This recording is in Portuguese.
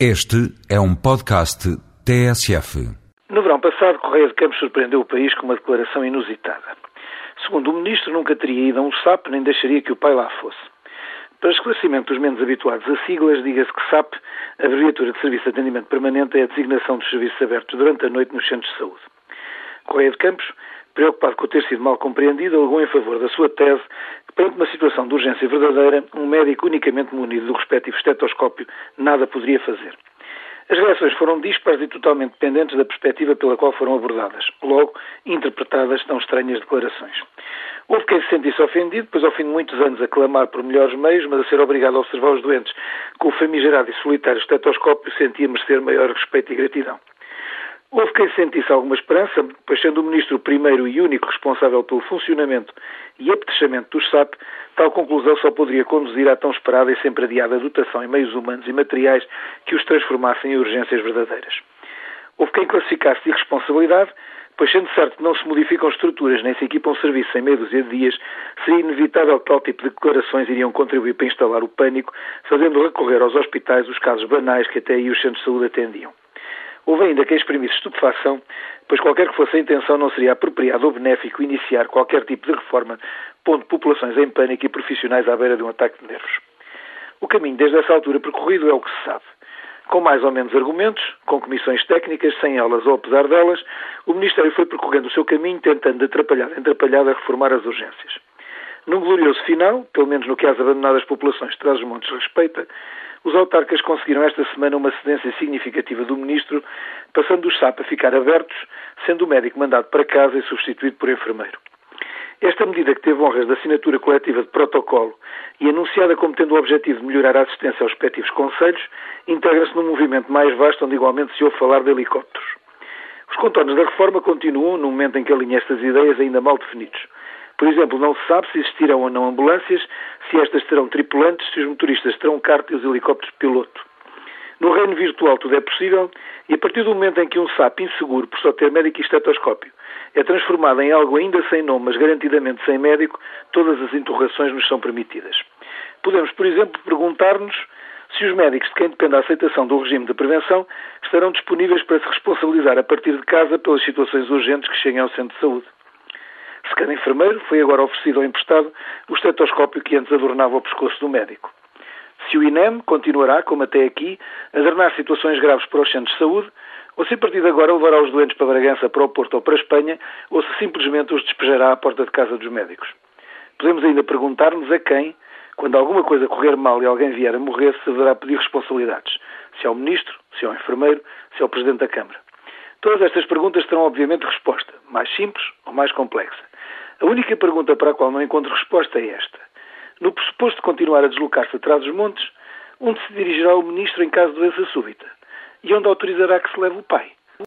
Este é um podcast TSF. No verão passado, Correia de Campos surpreendeu o país com uma declaração inusitada. Segundo o ministro, nunca teria ido a um SAP nem deixaria que o pai lá fosse. Para esclarecimento dos menos habituados a siglas, diga-se que SAP, abreviatura de Serviço de Atendimento Permanente, é a designação dos serviços abertos durante a noite nos centros de saúde. Correia de Campos, preocupado com ter sido mal compreendido, alegou em favor da sua tese que, perante uma situação de urgência verdadeira, um médico unicamente munido do respectivo estetoscópio nada poderia fazer. As reações foram dispares e totalmente dependentes da perspectiva pela qual foram abordadas, logo interpretadas tão estranhas declarações. Houve quem se sentisse ofendido, pois ao fim de muitos anos a clamar por melhores meios, mas a ser obrigado a observar os doentes com o famigerado e solitário estetoscópio, sentia merecer maior respeito e gratidão. Houve quem sentisse alguma esperança, pois sendo o Ministro o primeiro e único responsável pelo funcionamento e apetechamento do SAP, tal conclusão só poderia conduzir à tão esperada e sempre adiada dotação em meios humanos e materiais que os transformassem em urgências verdadeiras. Houve quem classificasse de irresponsabilidade, pois sendo certo que não se modificam estruturas nem se equipam serviços em meia dúzia de dias, seria inevitável que tal tipo de declarações iriam contribuir para instalar o pânico, fazendo recorrer aos hospitais os casos banais que até aí os centros de saúde atendiam. Houve ainda quem exprimisse estupefação, pois qualquer que fosse a intenção não seria apropriado ou benéfico iniciar qualquer tipo de reforma, pondo populações em pânico e profissionais à beira de um ataque de nervos. O caminho desde essa altura percorrido é o que se sabe. Com mais ou menos argumentos, com comissões técnicas, sem elas ou apesar delas, o Ministério foi percorrendo o seu caminho tentando de atrapalhada em atrapalhada reformar as urgências. Num glorioso final, pelo menos no que às abandonadas populações de Trás-os-Montes respeita, os autarcas conseguiram esta semana uma cedência significativa do Ministro, passando os SAP a ficar abertos, sendo o médico mandado para casa e substituído por enfermeiro. Esta medida, que teve honras da assinatura coletiva de protocolo e anunciada como tendo o objetivo de melhorar a assistência aos respectivos conselhos, integra-se num movimento mais vasto onde igualmente se ouve falar de helicópteros. Os contornos da reforma continuam no momento em que alinha estas ideias ainda mal definidos. Por exemplo, não se sabe se existirão ou não ambulâncias, se estas terão tripulantes, se os motoristas terão carta e os helicópteros piloto. No reino virtual tudo é possível e a partir do momento em que um SAP inseguro por só ter médico e estetoscópio é transformado em algo ainda sem nome, mas garantidamente sem médico, todas as interrogações nos são permitidas. Podemos, por exemplo, perguntar-nos se os médicos de quem depende a aceitação do regime de prevenção estarão disponíveis para se responsabilizar a partir de casa pelas situações urgentes que cheguem ao centro de saúde. Se cada enfermeiro foi agora oferecido ou emprestado o estetoscópio que antes adornava o pescoço do médico. Se o INEM continuará, como até aqui, a drenar situações graves para os centros de saúde, ou se a partir de agora levará os doentes para Bragança, para o Porto ou para a Espanha, ou se simplesmente os despejará à porta de casa dos médicos. Podemos ainda perguntar-nos a quem, quando alguma coisa correr mal e alguém vier a morrer, se deverá pedir responsabilidades. Se ao Ministro, se ao Enfermeiro, se ao Presidente da Câmara. Todas estas perguntas terão obviamente resposta, mais simples ou mais complexa. A única pergunta para a qual não encontro resposta é esta. No pressuposto de continuar a deslocar-se atrás dos montes, onde se dirigirá o ministro em caso de doença súbita? E onde autorizará que se leve o pai?